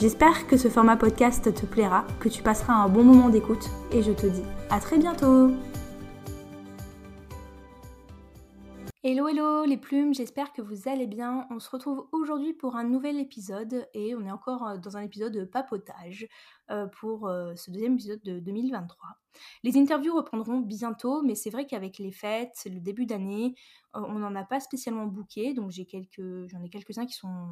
J'espère que ce format podcast te plaira, que tu passeras un bon moment d'écoute et je te dis à très bientôt Hello hello les plumes, j'espère que vous allez bien. On se retrouve aujourd'hui pour un nouvel épisode et on est encore euh, dans un épisode de papotage euh, pour euh, ce deuxième épisode de 2023. Les interviews reprendront bientôt, mais c'est vrai qu'avec les fêtes, le début d'année, on n'en a pas spécialement booké, donc j'ai quelques, j'en ai quelques-uns qui sont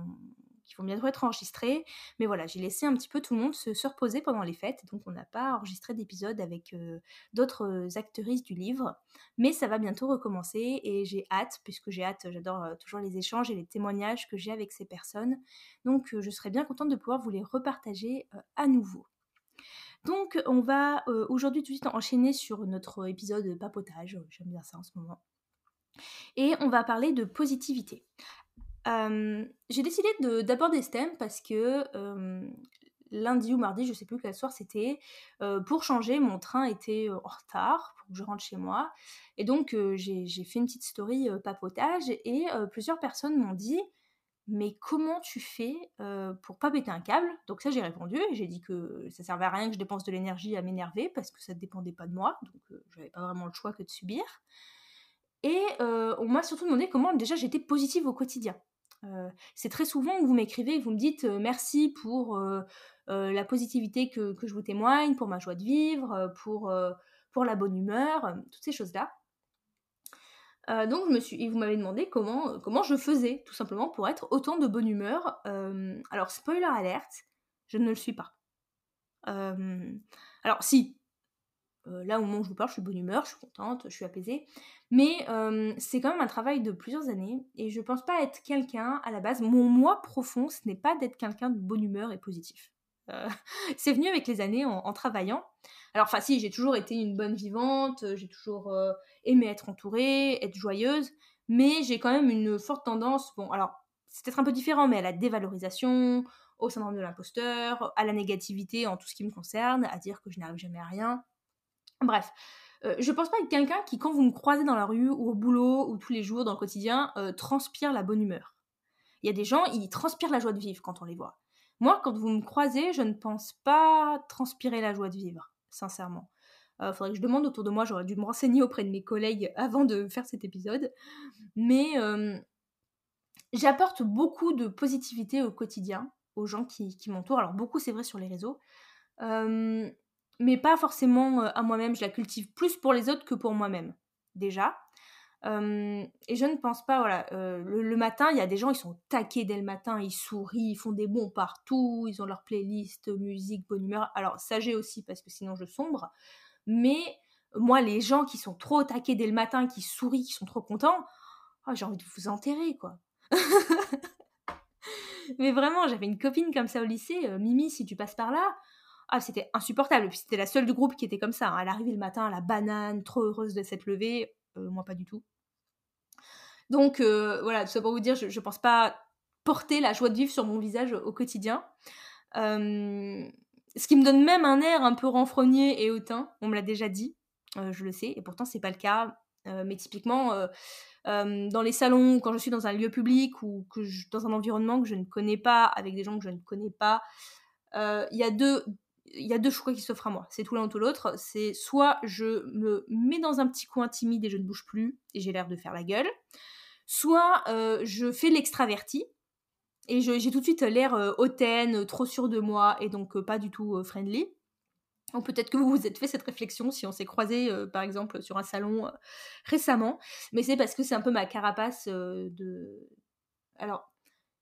qui vont bientôt être enregistrés. Mais voilà, j'ai laissé un petit peu tout le monde se, reposer pendant les fêtes, donc on n'a pas enregistré d'épisode avec euh, d'autres euh, actrices du livre. Mais ça va bientôt recommencer et j'ai hâte, puisque j'ai hâte, j'adore euh, toujours les échanges et les témoignages que j'ai avec ces personnes. Donc je serais bien contente de pouvoir vous les repartager à nouveau. Donc on va aujourd'hui tout de suite enchaîner sur notre épisode papotage, j'aime bien ça en ce moment. Et on va parler de positivité j'ai décidé d'aborder ce thème parce que lundi ou mardi, je sais plus quel soir c'était, pour changer, mon train était en retard pour que je rentre chez moi. Et donc j'ai fait une petite story papotage et plusieurs personnes m'ont dit mais comment tu fais pour pas péter un câble? Donc ça j'ai répondu et j'ai dit que ça servait à rien que je dépense de l'énergie à m'énerver parce que ça ne dépendait pas de moi, donc j'avais pas vraiment le choix que de subir. Et on m'a surtout demandé comment déjà j'étais positive au quotidien. Euh, c'est très souvent que vous m'écrivez vous me dites euh, merci pour euh, la positivité que, je vous témoigne, pour ma joie de vivre, pour, pour la bonne humeur, toutes ces choses-là. donc je me suis, et vous m'avez demandé comment, comment je faisais tout simplement pour être autant de bonne humeur. alors spoiler alerte, je ne le suis pas. alors si, là au moment où je vous parle, je suis bonne humeur, je suis contente, je suis apaisée. Mais c'est quand même un travail de plusieurs années et je pense pas être quelqu'un à la base. Mon moi profond, ce n'est pas d'être quelqu'un de bonne humeur et positif. c'est venu avec les années en, travaillant. Alors, enfin, si, j'ai toujours été une bonne vivante, j'ai toujours aimé être entourée, être joyeuse, mais j'ai quand même une forte tendance, bon, alors, c'est peut-être un peu différent, mais à la dévalorisation, au syndrome de l'imposteur, à la négativité en tout ce qui me concerne, à dire que je n'arrive jamais à rien. Bref, euh, je pense pas être quelqu'un qui, quand vous me croisez dans la rue ou au boulot ou tous les jours dans le quotidien, euh, transpire la bonne humeur. Il y a des gens, ils transpirent la joie de vivre quand on les voit. Moi, quand vous me croisez, je ne pense pas transpirer la joie de vivre, sincèrement. Il euh, faudrait que je demande autour de moi, j'aurais dû me renseigner auprès de mes collègues avant de faire cet épisode. Mais j'apporte beaucoup de positivité au quotidien aux gens qui, qui m'entourent. Alors beaucoup, c'est vrai sur les réseaux mais pas forcément euh, à moi-même. Je la cultive plus pour les autres que pour moi-même, déjà. et je ne pense pas, voilà, euh, le, matin, il y a des gens, ils sont taqués dès le matin, ils sourient, ils font des bons partout, ils ont leur playlist, musique, bonne humeur. Alors, ça j'ai aussi, parce que sinon je sombre. Mais moi, les gens qui sont trop taqués dès le matin, qui sourient, qui sont trop contents, oh, j'ai envie de vous enterrer, quoi. mais vraiment, j'avais une copine comme ça au lycée, euh, Mimi, si tu passes par là, ah, c'était insupportable. Puis c'était la seule du groupe qui était comme ça. Hein. Elle arrivait le matin, la banane, trop heureuse de s'être levée. Euh, moi, pas du tout. Donc euh, voilà, tout ça pour vous dire, je, ne pense pas porter la joie de vivre sur mon visage au quotidien. Euh, ce qui me donne même un air un peu renfrogné et hautain, on me l'a déjà dit, je le sais, et pourtant c'est pas le cas. mais typiquement, dans les salons, quand je suis dans un lieu public ou dans un environnement que je ne connais pas, avec des gens que je ne connais pas, il y a deux, il y a deux choix qui s'offrent à moi. C'est tout l'un ou l'autre. C'est soit je me mets dans un petit coin timide et je ne bouge plus et j'ai l'air de faire la gueule, soit euh, je fais l'extraverti et j'ai tout de suite l'air euh, hautaine, trop sûr de moi et donc euh, pas du tout friendly. Peut-être que vous vous êtes fait cette réflexion si on s'est croisé par exemple sur un salon récemment, mais c'est parce que c'est un peu ma carapace de. Alors,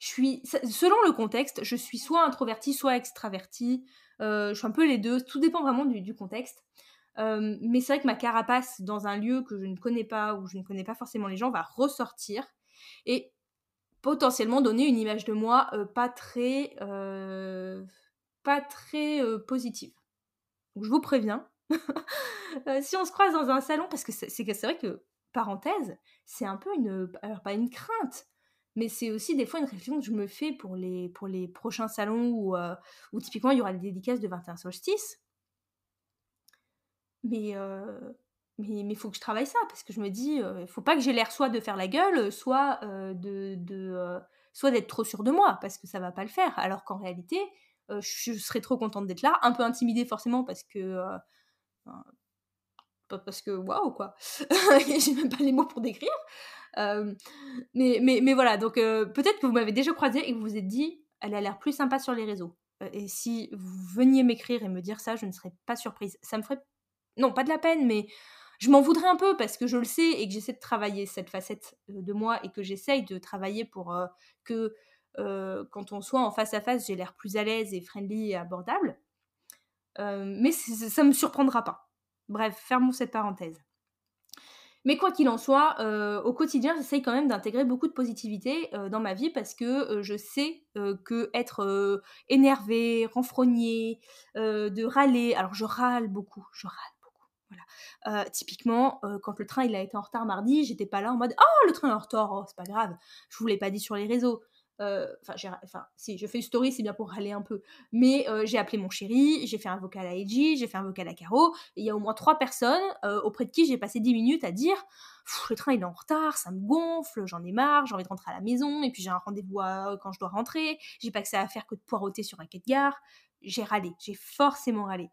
selon le contexte, je suis soit introvertie, soit extravertie. Euh, je suis un peu les deux, tout dépend vraiment du, contexte. Euh, mais c'est vrai que ma carapace dans un lieu que je ne connais pas, où je ne connais pas forcément les gens, va ressortir et potentiellement donner une image de moi euh, pas très, pas très positive. Je vous préviens, si on se croise dans un salon, parce que c'est vrai que, parenthèse, c'est un peu une, alors pas une crainte, mais c'est aussi des fois une réflexion que je me fais pour les, pour les prochains salons où, où typiquement il y aura les dédicaces de 21 solstices. Mais mais il faut que je travaille ça parce que je me dis il faut pas que j'ai l'air soit de faire la gueule soit de, de soit d'être trop sûre de moi parce que ça va pas le faire. Alors qu'en réalité je serais trop contente d'être là un peu intimidée forcément parce que parce que waouh quoi. J'ai même pas les mots pour décrire mais, mais, mais voilà donc peut-être que vous m'avez déjà croisé et que vous vous êtes dit elle a l'air plus sympa sur les réseaux et si vous veniez m'écrire et me dire ça je ne serais pas surprise ça me ferait non pas de la peine mais je m'en voudrais un peu parce que je le sais et que j'essaie de travailler cette facette de moi et que j'essaye de travailler pour que quand on soit en face à face, j'ai l'air plus à l'aise et friendly et abordable. mais ça ne me surprendra pas. Bref, fermons cette parenthèse. Mais quoi qu'il en soit, au quotidien, j'essaye quand même d'intégrer beaucoup de positivité dans ma vie parce que je sais que être énervé, renfrogné, de râler, alors je râle beaucoup, je râle voilà. typiquement, quand le train a été en retard mardi, j'étais pas là en mode oh le train est en retard, oh, c'est pas grave. Je vous l'ai pas dit sur les réseaux. Enfin, si je fais une story, c'est bien pour râler un peu. Mais j'ai appelé mon chéri, j'ai fait un vocal à Eiji, j'ai fait un vocal à Caro. Il y a au moins trois personnes auprès de qui j'ai passé 10 minutes à dire le train il est en retard, ça me gonfle, j'en ai marre, j'ai envie de rentrer à la maison, et puis j'ai un rendez-vous quand je dois rentrer, j'ai pas que ça à faire que de poireauter sur un quai de gare. J'ai râlé, j'ai forcément râlé.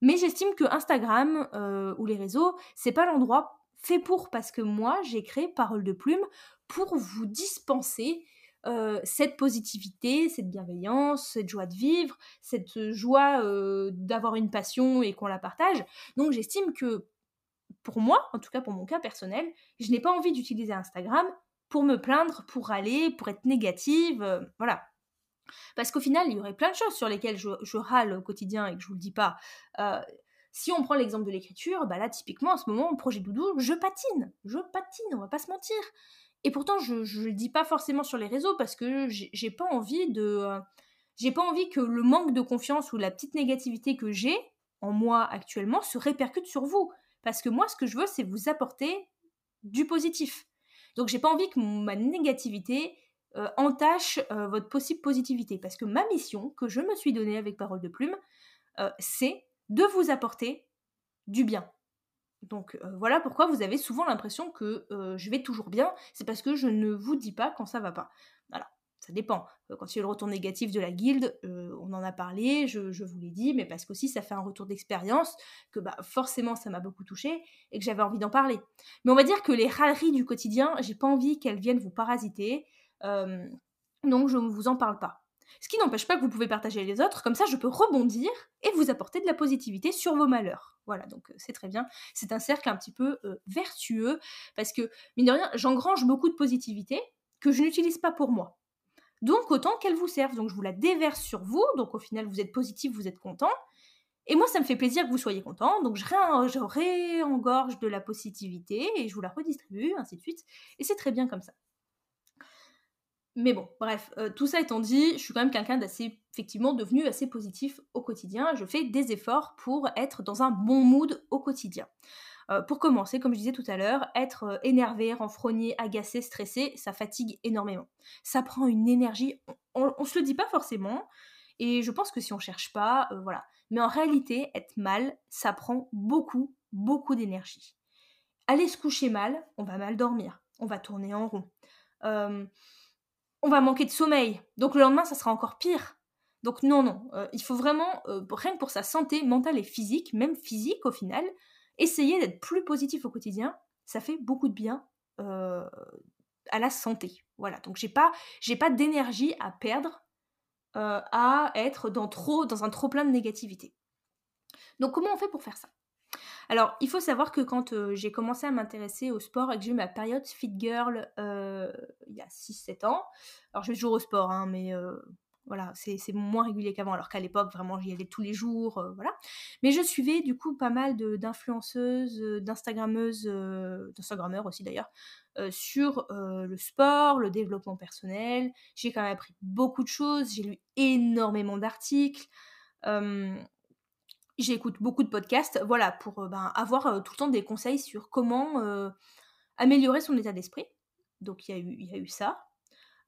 Mais j'estime que Instagram euh, ou les réseaux, c'est pas l'endroit fait pour, parce que moi, j'ai créé Parole de Plume pour vous dispenser euh, cette positivité, cette bienveillance, cette joie de vivre, cette joie euh, d'avoir une passion et qu'on la partage. Donc j'estime que pour moi, en tout cas pour mon cas personnel, je n'ai pas envie d'utiliser Instagram pour me plaindre, pour aller, pour être négative, voilà. Parce qu'au final, il y aurait plein de choses sur lesquelles je, râle au quotidien et que je vous le dis pas. Euh, si on prend l'exemple de l'écriture, bah là, typiquement, en ce moment, projet Doudou, je patine. Je patine, on va pas se mentir. Et pourtant, je ne le dis pas forcément sur les réseaux parce que j'ai pas envie de. Euh, j'ai pas envie que le manque de confiance ou la petite négativité que j'ai en moi actuellement se répercute sur vous. Parce que moi, ce que je veux, c'est vous apporter du positif. Donc, j'ai pas envie que ma négativité euh, entache euh, votre possible positivité. Parce que ma mission que je me suis donnée avec Parole de Plume, c'est de vous apporter du bien. Donc voilà pourquoi vous avez souvent l'impression que je vais toujours bien, c'est parce que je ne vous dis pas quand ça va pas. Voilà, ça dépend. Quand il y a le retour négatif de la guilde, on en a parlé, je, vous l'ai dit, mais parce qu'aussi ça fait un retour d'expérience, que bah, forcément ça m'a beaucoup touché et que j'avais envie d'en parler. Mais on va dire que les râleries du quotidien, j'ai pas envie qu'elles viennent vous parasiter, euh, donc je ne vous en parle pas. Ce qui n'empêche pas que vous pouvez partager les autres, comme ça je peux rebondir et vous apporter de la positivité sur vos malheurs. Voilà, donc euh, c'est très bien. C'est un cercle un petit peu euh, vertueux, parce que, mine de rien, j'engrange beaucoup de positivité que je n'utilise pas pour moi. Donc autant qu'elle vous serve. Donc je vous la déverse sur vous, donc au final vous êtes positif, vous êtes content. Et moi ça me fait plaisir que vous soyez content, donc je, je réengorge de la positivité et je vous la redistribue, ainsi de suite. Et c'est très bien comme ça. Mais bon, bref, euh, tout ça étant dit, je suis quand même quelqu'un d'assez, effectivement, devenu assez positif au quotidien. Je fais des efforts pour être dans un bon mood au quotidien. Euh, pour commencer, comme je disais tout à l'heure, être euh, énervé, renfrogné, agacé, stressé, ça fatigue énormément. Ça prend une énergie, on, on, se le dit pas forcément, et je pense que si on cherche pas, voilà. Mais en réalité, être mal, ça prend beaucoup, beaucoup d'énergie. Aller se coucher mal, on va mal dormir, on va tourner en rond on va manquer de sommeil. Donc le lendemain, ça sera encore pire. Donc non, non, euh, il faut vraiment, euh, rien que pour sa santé mentale et physique, même physique au final, essayer d'être plus positif au quotidien. Ça fait beaucoup de bien euh, à la santé. Voilà, donc j'ai pas, pas d'énergie à perdre à être dans trop, dans un trop plein de négativité. Donc comment on fait pour faire ça? Alors, il faut savoir que quand euh, j'ai commencé à m'intéresser au sport et que j'ai eu ma période fit girl euh, il y a 6-7 ans, alors je vais toujours au sport, hein, mais euh, voilà, c'est moins régulier qu'avant, alors qu'à l'époque, vraiment, j'y allais tous les jours, voilà. Mais je suivais du coup pas mal d'influenceuses, d'instagrammeuses, d'instagrammeurs aussi d'ailleurs, sur le sport, le développement personnel. J'ai quand même appris beaucoup de choses, j'ai lu énormément d'articles j'écoute beaucoup de podcasts, voilà, pour ben, avoir tout le temps des conseils sur comment améliorer son état d'esprit. Donc il y, y a eu ça.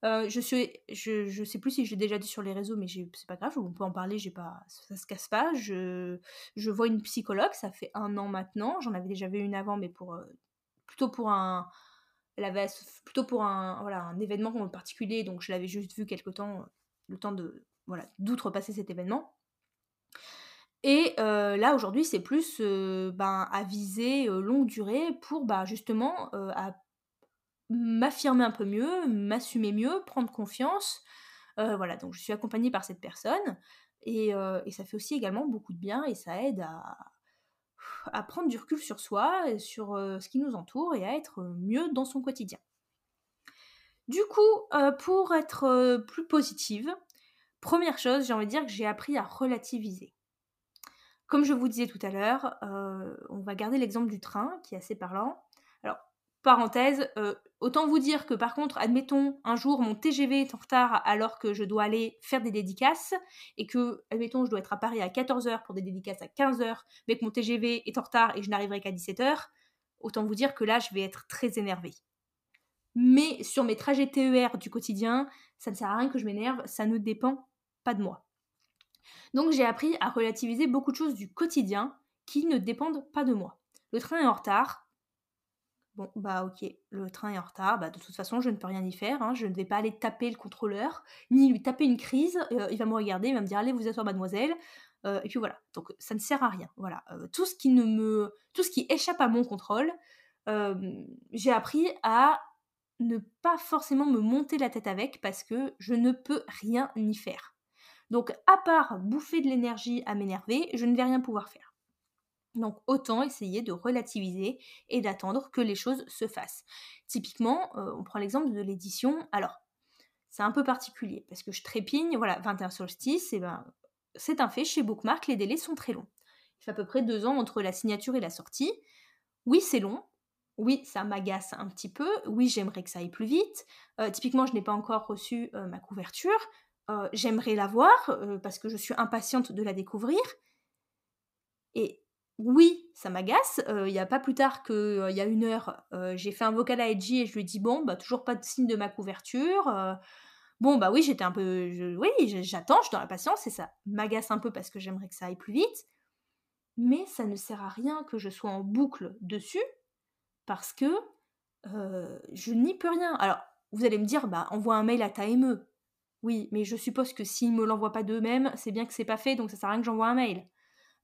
je suis, je, je, sais plus si j'ai déjà dit sur les réseaux, mais c'est pas grave, on peut en parler, j'ai pas, ça se casse pas. Je, je vois une psychologue, ça fait un an maintenant. J'en avais déjà vu une avant, mais pour plutôt pour un, elle avait plutôt pour un, voilà, un événement particulier, donc je l'avais juste vu quelque temps, le temps de, voilà, d'outrepasser cet événement. Et là, aujourd'hui, c'est plus ben, à viser longue durée pour bah, justement m'affirmer un peu mieux, m'assumer mieux, prendre confiance. voilà, donc je suis accompagnée par cette personne. Et, ça fait aussi également beaucoup de bien et ça aide à, à prendre du recul sur soi, sur ce qui nous entoure et à être mieux dans son quotidien. Du coup, pour être plus positive, première chose, j'ai envie de dire que j'ai appris à relativiser. Comme je vous disais tout à l'heure, euh, on va garder l'exemple du train qui est assez parlant. Alors, parenthèse, euh, autant vous dire que par contre, admettons, un jour mon TGV est en retard alors que je dois aller faire des dédicaces et que, admettons, je dois être à Paris à 14h pour des dédicaces à 15h, mais que mon TGV est en retard et je n'arriverai qu'à 17h, autant vous dire que là, je vais être très énervée. Mais sur mes trajets TER du quotidien, ça ne sert à rien que je m'énerve, ça ne dépend pas de moi. Donc j'ai appris à relativiser beaucoup de choses du quotidien qui ne dépendent pas de moi. Le train est en retard. Bon, bah ok, le train est en retard, bah de toute façon je ne peux rien y faire, hein. je ne vais pas aller taper le contrôleur, ni lui taper une crise, euh, il va me regarder, il va me dire allez vous asseoir mademoiselle, euh, et puis voilà, donc ça ne sert à rien, voilà. Euh, tout ce qui ne me... tout ce qui échappe à mon contrôle, j'ai appris à ne pas forcément me monter la tête avec parce que je ne peux rien y faire. Donc, à part bouffer de l'énergie à m'énerver, je ne vais rien pouvoir faire. Donc, autant essayer de relativiser et d'attendre que les choses se fassent. Typiquement, euh, on prend l'exemple de l'édition. Alors, c'est un peu particulier parce que je trépigne, voilà, 21 solstice, et ben, c'est un fait, chez Bookmark, les délais sont très longs. Il fait à peu près deux ans entre la signature et la sortie. Oui, c'est long. Oui, ça m'agace un petit peu. Oui, j'aimerais que ça aille plus vite. Euh, typiquement, je n'ai pas encore reçu euh, ma couverture. Euh, j'aimerais la voir euh, parce que je suis impatiente de la découvrir. Et oui, ça m'agace. Euh, il n'y a pas plus tard qu'il y a une heure, j'ai fait un vocal à Edgy et je lui ai dit bon, bah toujours pas de signe de ma couverture. bon, bah oui, j'étais un peu. oui, j'attends, je suis dans la patience et ça m'agace un peu parce que j'aimerais que ça aille plus vite. Mais ça ne sert à rien que je sois en boucle dessus parce que je n'y peux rien. Alors, vous allez me dire, bah envoie un mail à ta ME. Oui, mais je suppose que s'ils me l'envoient pas d'eux-mêmes, c'est bien que c'est pas fait, donc ça sert à rien que j'envoie un mail.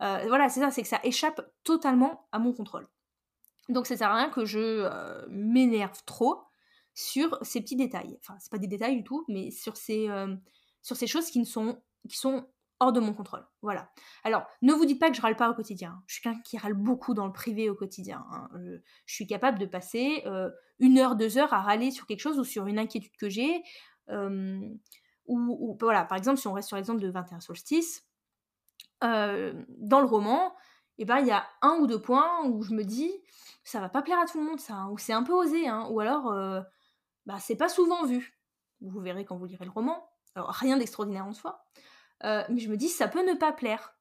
Euh, voilà, c'est ça, c'est que ça échappe totalement à mon contrôle. Donc ça sert à rien que je euh, m'énerve trop sur ces petits détails. Enfin, c'est pas des détails du tout, mais sur ces, euh, choses qui, ne sont, qui sont hors de mon contrôle. Voilà. Alors, ne vous dites pas que je râle pas au quotidien. Je suis quelqu'un qui râle beaucoup dans le privé au quotidien. Hein. Je, suis capable de passer une heure, deux heures à râler sur quelque chose ou sur une inquiétude que j'ai. Ou, voilà, par exemple, si on reste sur l'exemple de 21 solstices, euh, dans le roman, eh ben, il y a un ou deux points où je me dis, ça va pas plaire à tout le monde, ça, ou c'est un peu osé, hein, ou alors, euh, bah, c'est pas souvent vu. Vous verrez quand vous lirez le roman. Alors, rien d'extraordinaire en soi. Euh, mais je me dis, ça peut ne pas plaire.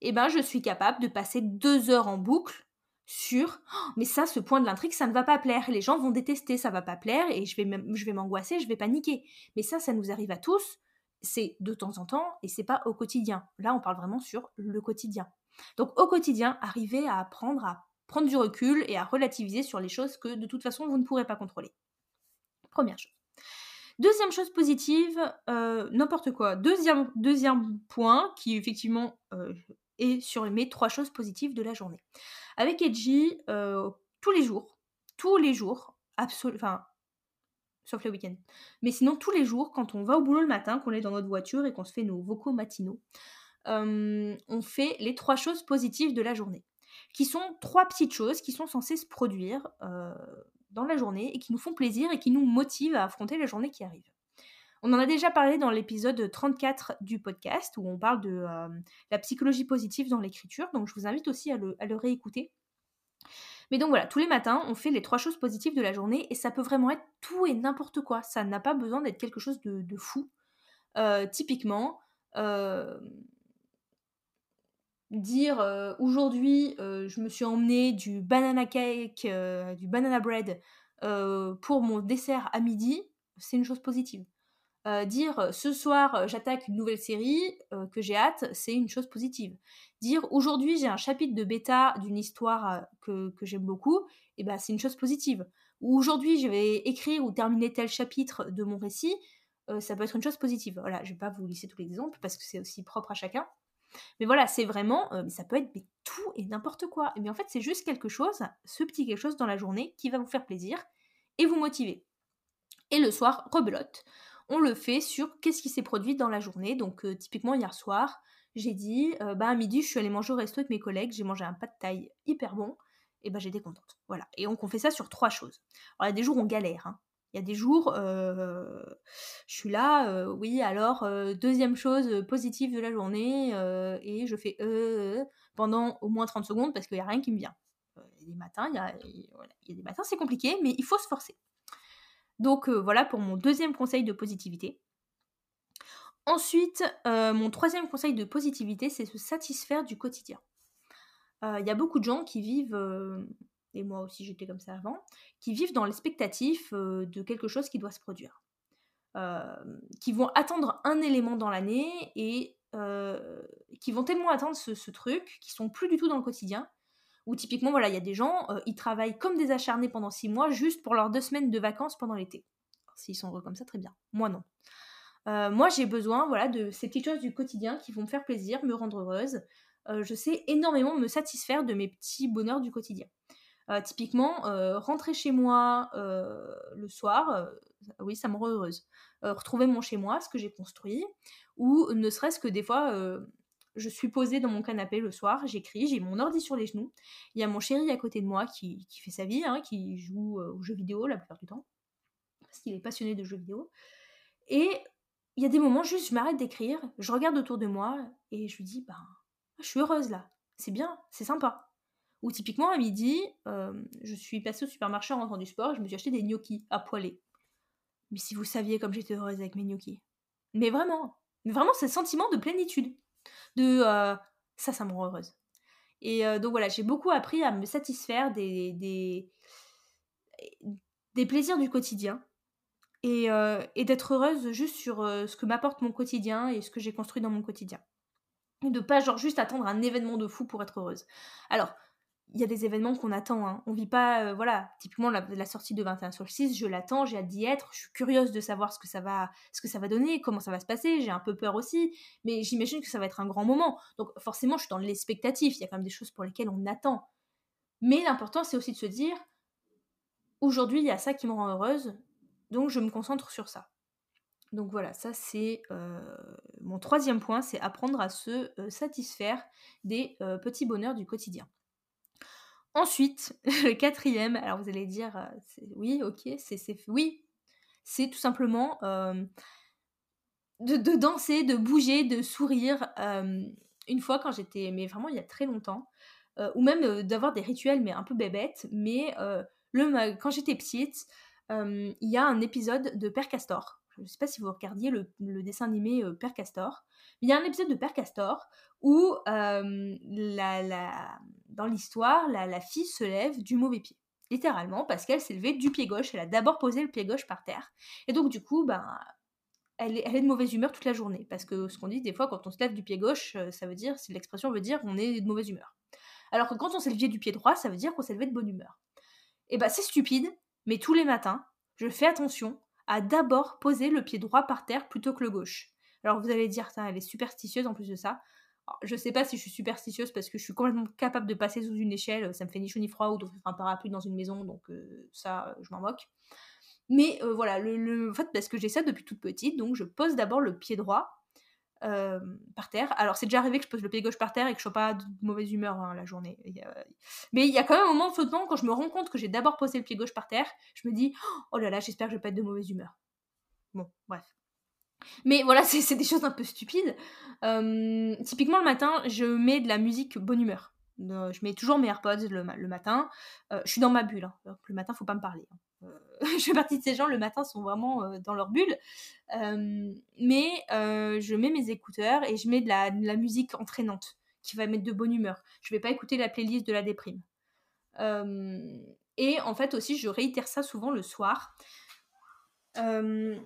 Eh ben, je suis capable de passer deux heures en boucle sur «Oh, mais ça ce point de l'intrigue ça ne va pas plaire. Les gens vont détester ça va pas plaire et je vais je vais m'angoisser je vais paniquer. Mais ça ça nous arrive à tous. C'est de temps en temps et c'est pas au quotidien. Là on parle vraiment sur le quotidien. Donc au quotidien arriver à apprendre à prendre du recul et à relativiser sur les choses que de toute façon vous ne pourrez pas contrôler. Première chose. Deuxième chose positive, euh, n'importe quoi. Deuxième, deuxième point qui effectivement euh, est sur mes trois choses positives de la journée. Avec Edgy, euh, tous les jours, tous les jours, enfin, sauf le week-end, mais sinon tous les jours, quand on va au boulot le matin, qu'on est dans notre voiture et qu'on se fait nos vocaux matinaux, euh, on fait les trois choses positives de la journée, qui sont trois petites choses qui sont censées se produire euh, dans la journée et qui nous font plaisir et qui nous motivent à affronter la journée qui arrive. On en a déjà parlé dans l'épisode 34 du podcast où on parle de euh, la psychologie positive dans l'écriture, donc je vous invite aussi à le, réécouter. Mais donc voilà, tous les matins, on fait les trois choses positives de la journée et ça peut vraiment être tout et n'importe quoi. Ça n'a pas besoin d'être quelque chose de, fou. Euh, typiquement, euh, dire aujourd'hui je me suis emmené du banana cake, du banana bread pour mon dessert à midi, c'est une chose positive. Dire ce soir j'attaque une nouvelle série que j'ai hâte, c'est une chose positive. Dire aujourd'hui j'ai un chapitre de bêta d'une histoire que, j'aime beaucoup, et eh ben c'est une chose positive. Ou aujourd'hui je vais écrire ou terminer tel chapitre de mon récit, ça peut être une chose positive. Voilà, je vais pas vous lister tous les exemples parce que c'est aussi propre à chacun. Mais voilà, c'est vraiment, euh, ça peut être tout et n'importe quoi. Mais en fait, c'est juste quelque chose, ce petit quelque chose dans la journée qui va vous faire plaisir et vous motiver. Et le soir, rebelote. On le fait sur qu'est-ce qui s'est produit dans la journée. Donc, euh, typiquement, hier soir, j'ai dit, euh, bah, à midi, je suis allée manger au resto avec mes collègues, j'ai mangé un pas de taille hyper bon, et bah, j'étais contente. Voilà. Et on fait ça sur trois choses. Alors, il y a des jours où on galère, hein. Il y a des jours, je suis là, oui, alors, deuxième chose positive de la journée, et je fais pendant au moins 30 secondes parce qu'il n'y a rien qui me vient. Il y a des matins, il y a des matins, c'est compliqué, mais il faut se forcer. Donc voilà pour mon deuxième conseil de positivité. Ensuite, mon troisième conseil de positivité, c'est se satisfaire du quotidien. Il y a beaucoup de gens qui vivent et moi aussi j'étais comme ça avant, qui vivent dans l'expectatif de quelque chose qui doit se produire. qui vont attendre un élément dans l'année et qui vont tellement attendre ce, truc qu'ils sont plus du tout dans le quotidien. Ou typiquement, voilà, il y a des gens, ils travaillent comme des acharnés pendant six mois juste pour leurs deux semaines de vacances pendant l'été. S'ils sont heureux comme ça, très bien. Moi, non. moi, j'ai besoin voilà, de ces petites choses du quotidien qui vont me faire plaisir, me rendre heureuse. je sais énormément me satisfaire de mes petits bonheurs du quotidien. Euh, typiquement, euh, rentrer chez moi euh, le soir, oui, ça me rend heureuse. retrouver mon chez moi, ce que j'ai construit, ou ne serait-ce que des fois, je suis posée dans mon canapé le soir, j'écris, j'ai mon ordi sur les genoux, il y a mon chéri à côté de moi qui, fait sa vie, hein, qui joue aux jeux vidéo la plupart du temps, parce qu'il est passionné de jeux vidéo. Et il y a des moments, juste, je m'arrête d'écrire, je regarde autour de moi et je lui dis, ben, je suis heureuse là, c'est bien, c'est sympa. Ou typiquement, à midi, euh, je suis passée au supermarché en rentrant du sport, je me suis acheté des gnocchis à poêler. Mais si vous saviez comme j'étais heureuse avec mes gnocchis. Mais vraiment, vraiment, c'est sentiment de plénitude. De euh, ça, ça me rend heureuse. Et euh, donc voilà, j'ai beaucoup appris à me satisfaire des, des, des plaisirs du quotidien. Et, et d'être heureuse juste sur ce que m'apporte mon quotidien et ce que j'ai construit dans mon quotidien. Et de pas genre juste attendre un événement de fou pour être heureuse. Alors, il y a des événements qu'on attend. Hein. On vit pas, euh, voilà, typiquement la, sortie de 21 sur le 6, je l'attends, j'ai hâte d'y être, je suis curieuse de savoir ce que ça va, ce que ça va donner, comment ça va se passer. J'ai un peu peur aussi, mais j'imagine que ça va être un grand moment. Donc forcément, je suis dans l'expectatif. Il y a quand même des choses pour lesquelles on attend. Mais l'important, c'est aussi de se dire, aujourd'hui, il y a ça qui me rend heureuse, donc je me concentre sur ça. Donc voilà, ça c'est euh, mon troisième point, c'est apprendre à se euh, satisfaire des petits bonheurs du quotidien. Ensuite, le quatrième, alors vous allez dire, euh, oui, ok, c'est oui, c'est tout simplement euh, de, danser, de bouger, de sourire. Euh, une fois quand j'étais, mais vraiment il y a très longtemps, ou même d'avoir des rituels, mais un peu bébêtes, mais le, quand j'étais petite, il y a un épisode de Père Castor. Je ne sais pas si vous regardiez le, dessin animé Père Castor. Il y a un épisode de Père Castor où la, dans l'histoire, la, fille se lève du mauvais pied. Littéralement, parce qu'elle s'est levée du pied gauche. Elle a d'abord posé le pied gauche par terre. Et donc, du coup, ben, elle est, de mauvaise humeur toute la journée. Parce que ce qu'on dit des fois, quand on se lève du pied gauche, euh, ça veut dire, si l'expression veut dire, on est de mauvaise humeur. Alors que quand on s'est levé du pied droit, ça veut dire qu'on s'est levé de bonne humeur. Et ben, c'est stupide, mais tous les matins, je fais attention à d'abord poser le pied droit par terre plutôt que le gauche. Alors vous allez dire, elle est superstitieuse en plus de ça je sais pas si je suis superstitieuse parce que je suis complètement capable de passer sous une échelle, ça me fait ni chaud ni froid, ou d'ouvrir un parapluie dans une maison, donc euh, ça, je m'en moque. Mais euh, voilà, fait, parce que j'ai ça depuis toute petite, donc je pose d'abord le pied droit euh, par terre. Alors, c'est déjà arrivé que je pose le pied gauche par terre et que je sois pas de mauvaise humeur hein, la journée. Mais il y a quand même un moment de flottement quand je me rends compte que j'ai d'abord posé le pied gauche par terre, je me dis oh là là, j'espère que je vais pas être de mauvaise humeur. Bon, bref. Mais voilà, c'est des choses un peu stupides. typiquement, le matin, je mets de la musique bonne humeur. Euh, je mets toujours mes AirPods le, matin. Euh, je suis dans ma bulle. Hein. Le matin, faut pas me parler. Hein. Euh, je fais partie de ces gens, le matin, sont vraiment dans leur bulle. mais je mets mes écouteurs et je mets de la, musique entraînante qui va mettre de bonne humeur. Je vais pas écouter la playlist de la déprime. et en fait aussi, je réitère ça souvent le soir. je,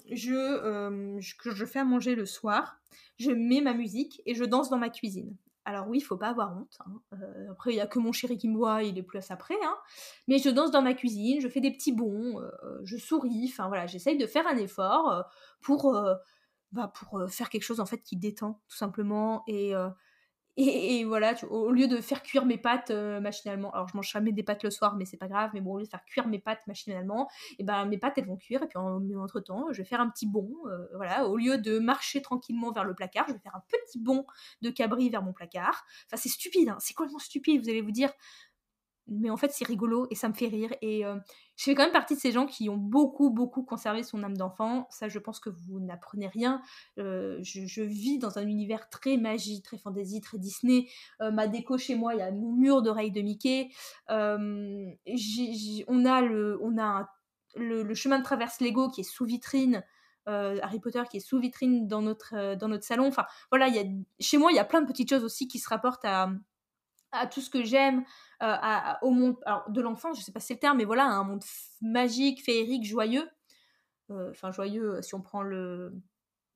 je fais à manger le soir, je mets ma musique et je danse dans ma cuisine. Alors oui, il faut pas avoir honte. Hein. Euh, après, il y a que mon chéri qui me voit, il est plus après. Hein. Mais je danse dans ma cuisine, je fais des petits bons, euh, je souris. Enfin voilà, j'essaye de faire un effort euh, pour, bah, pour faire quelque chose en fait qui détend tout simplement et et, voilà, au lieu de faire cuire mes pâtes euh, machinalement, alors je mange jamais des pâtes le soir, mais c'est pas grave, mais bon, au lieu de faire cuire mes pâtes machinalement, et eh ben mes pâtes elles vont cuire, et puis en, entre temps, je vais faire un petit bond, euh, voilà, au lieu de marcher tranquillement vers le placard, je vais faire un petit bond de cabri vers mon placard. Enfin, c'est stupide, hein, c'est complètement stupide, vous allez vous dire, mais en fait c'est rigolo et ça me fait rire et euh, je fais quand même partie de ces gens qui ont beaucoup beaucoup conservé son âme d'enfant. Ça je pense que vous n'apprenez rien. Euh, je, vis dans un univers très magie très fantasy très Disney. Euh, ma déco chez moi il y a mon mur d'oreilles de Mickey. On a le chemin de traverse Lego qui est sous vitrine Harry Potter qui est sous vitrine dans notre, dans notre salon. Enfin, voilà, y a, chez moi, il y a plein de petites choses aussi qui se rapportent à, à tout ce que j'aime, euh, au monde de l'enfance, je sais pas si c'est le terme, mais voilà, un monde magique, féerique, joyeux. Euh, enfin, joyeux, euh, si on prend le,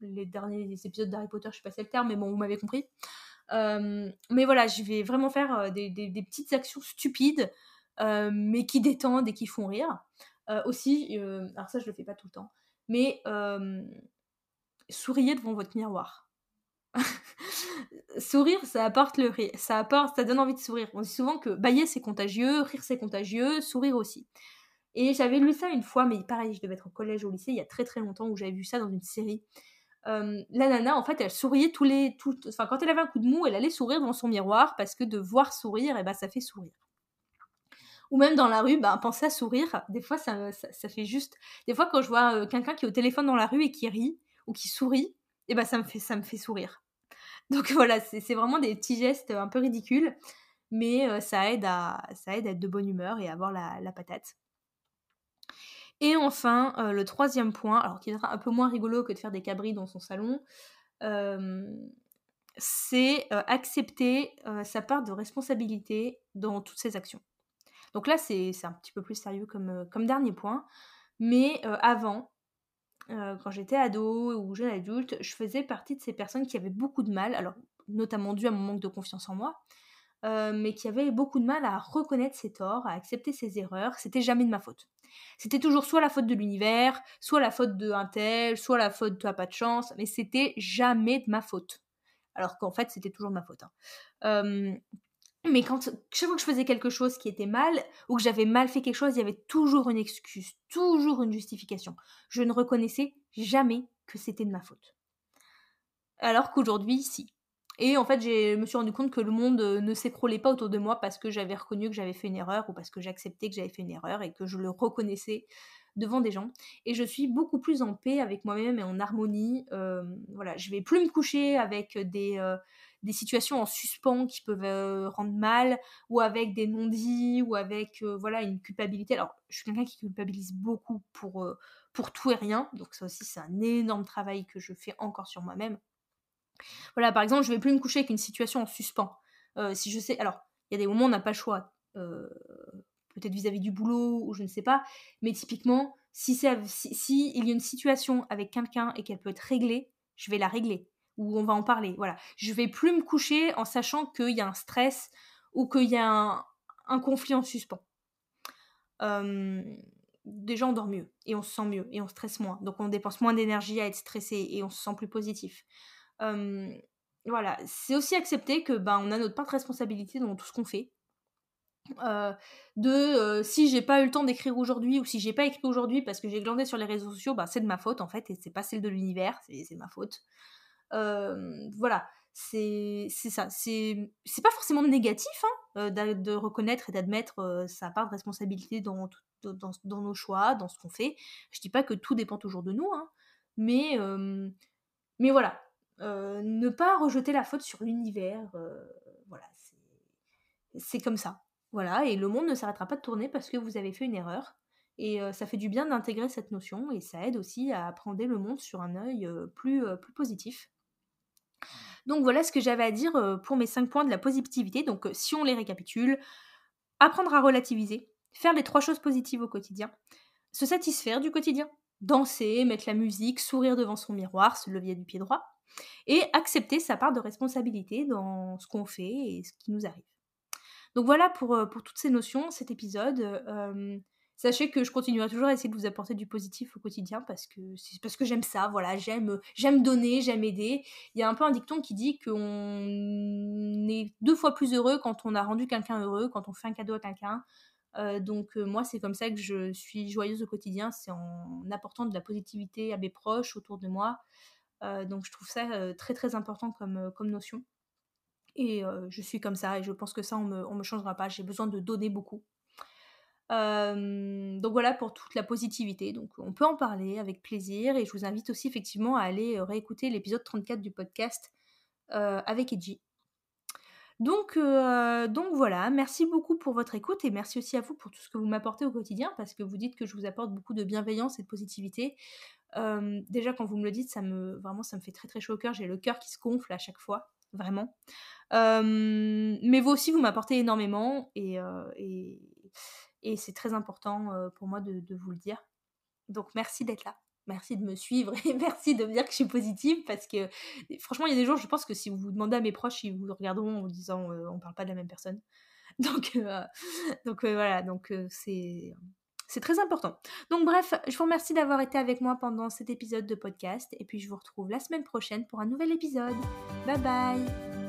les derniers épisodes d'Harry Potter, je sais pas si c'est le terme, mais bon, vous m'avez compris. mais voilà, je vais vraiment faire des, petites actions stupides, mais qui détendent et qui font rire. aussi, alors ça, je le fais pas tout le temps, mais souriez devant votre miroir. sourire, ça apporte le rire, ça apporte, ça donne envie de sourire. On dit souvent que bailler c'est contagieux, rire c'est contagieux, sourire aussi. Et j'avais lu ça une fois, mais pareil, je devais être au collège ou au lycée il y a très très longtemps où j'avais vu ça dans une série. la nana, en fait, elle souriait tous les, tout, enfin quand elle avait un coup de mou, elle allait sourire devant son miroir parce que de voir sourire, et eh ben ça fait sourire. Ou même dans la rue, ben, penser à sourire, des fois ça, ça, fait juste. Des fois quand je vois euh, quelqu'un qui est au téléphone dans la rue et qui rit ou qui sourit, et eh ben ça me fait, ça me fait sourire. Donc voilà, c'est vraiment des petits gestes un peu ridicules, mais ça, aide à, ça aide à être de bonne humeur et à avoir la, patate. Et enfin, le troisième point, alors qui sera un peu moins rigolo que de faire des cabris dans son salon, c'est accepter sa part de responsabilité dans toutes ses actions. Donc là, c'est un petit peu plus sérieux comme dernier point. Mais avant, euh, quand j'étais ado ou jeune adulte, je faisais partie de ces personnes qui avaient beaucoup de mal, alors notamment dû à mon manque de confiance en moi, euh, mais qui avaient beaucoup de mal à reconnaître ses torts, à accepter ses erreurs. C'était jamais de ma faute. C'était toujours soit la faute de l'univers, soit la faute de un tel, soit la faute de toi pas de chance, mais c'était jamais de ma faute. Alors qu'en fait, c'était toujours de ma faute. Hein. Euh, mais quand chaque fois que je faisais quelque chose qui était mal ou que j'avais mal fait quelque chose, il y avait toujours une excuse, toujours une justification. Je ne reconnaissais jamais que c'était de ma faute. Alors qu'aujourd'hui, si. Et en fait, je me suis rendu compte que le monde euh, ne s'écroulait pas autour de moi parce que j'avais reconnu que j'avais fait une erreur ou parce que j'acceptais que j'avais fait une erreur et que je le reconnaissais devant des gens. Et je suis beaucoup plus en paix avec moi-même et en harmonie. Euh, voilà, je vais plus me coucher avec des, euh, des situations en suspens qui peuvent euh, rendre mal, ou avec des non-dits, ou avec euh, voilà une culpabilité. Alors, je suis quelqu'un qui culpabilise beaucoup pour, euh, pour tout et rien, donc ça aussi c'est un énorme travail que je fais encore sur moi-même. Voilà, par exemple, je vais plus me coucher avec une situation en suspens. si je sais, alors, il y a des moments où on n'a pas le choix, peut-être vis-à-vis du boulot ou je ne sais pas, mais typiquement, si, si, si il y a une situation avec quelqu'un et qu'elle peut être réglée, je vais la régler où on va en parler. Voilà. Je vais plus me coucher en sachant qu'il y a un stress ou qu'il y a un, conflit en suspens. déjà, on dort mieux et on se sent mieux et on stresse moins. Donc, on dépense moins d'énergie à être stressé et on se sent plus positif. voilà. C'est aussi accepter que ben, on a notre part de responsabilité dans tout ce qu'on fait. de si j'ai pas eu le temps d'écrire aujourd'hui ou si j'ai pas écrit aujourd'hui parce que j'ai glandé sur les réseaux sociaux, ben, c'est de ma faute en fait et c'est pas celle de l'univers, c'est ma faute voilà, c'est ça. C'est pas forcément négatif hein, de, reconnaître et d'admettre sa part de responsabilité dans, dans, nos choix, dans ce qu'on fait. Je dis pas que tout dépend toujours de nous, hein, mais, mais voilà. ne pas rejeter la faute sur l'univers, voilà, c'est comme ça. Voilà, et le monde ne s'arrêtera pas de tourner parce que vous avez fait une erreur. Et ça fait du bien d'intégrer cette notion et ça aide aussi à apprendre le monde sur un œil plus, plus positif. Donc voilà ce que j'avais à dire pour mes 5 points de la positivité. Donc si on les récapitule, apprendre à relativiser, faire les trois choses positives au quotidien, se satisfaire du quotidien, danser, mettre la musique, sourire devant son miroir, se lever du pied droit, et accepter sa part de responsabilité dans ce qu'on fait et ce qui nous arrive. Donc voilà pour toutes ces notions, cet épisode. Sachez que je continuerai toujours à essayer de vous apporter du positif au quotidien parce que j'aime ça, voilà, j'aime donner, j'aime aider. Il y a un peu un dicton qui dit qu'on est deux fois plus heureux quand on a rendu quelqu'un heureux, quand on fait un cadeau à quelqu'un. Euh, donc euh, moi c'est comme ça que je suis joyeuse au quotidien, c'est en apportant de la positivité à mes proches autour de moi. Euh, donc je trouve ça très très important comme, comme notion. Et je suis comme ça et je pense que ça on me, on me changera pas. J'ai besoin de donner beaucoup donc voilà pour toute la positivité. Donc on peut en parler avec plaisir et je vous invite aussi effectivement à aller réécouter l'épisode 34 du podcast avec Edgy. Donc, donc voilà, merci beaucoup pour votre écoute et merci aussi à vous pour tout ce que vous m'apportez au quotidien parce que vous dites que je vous apporte beaucoup de bienveillance et de positivité. déjà quand vous me le dites, ça me vraiment ça me fait très très chaud au cœur. J'ai le cœur qui se gonfle à chaque fois, vraiment. mais vous aussi vous m'apportez énormément et, et et c'est très important pour moi de, vous le dire. Donc merci d'être là. Merci de me suivre et merci de me dire que je suis positive parce que franchement, il y a des jours, je pense que si vous demandez à mes proches, ils vous regarderont en disant on parle pas de la même personne. Donc, donc voilà, donc c'est c'est très important. Donc bref, je vous remercie d'avoir été avec moi pendant cet épisode de podcast et puis je vous retrouve la semaine prochaine pour un nouvel épisode. Bye bye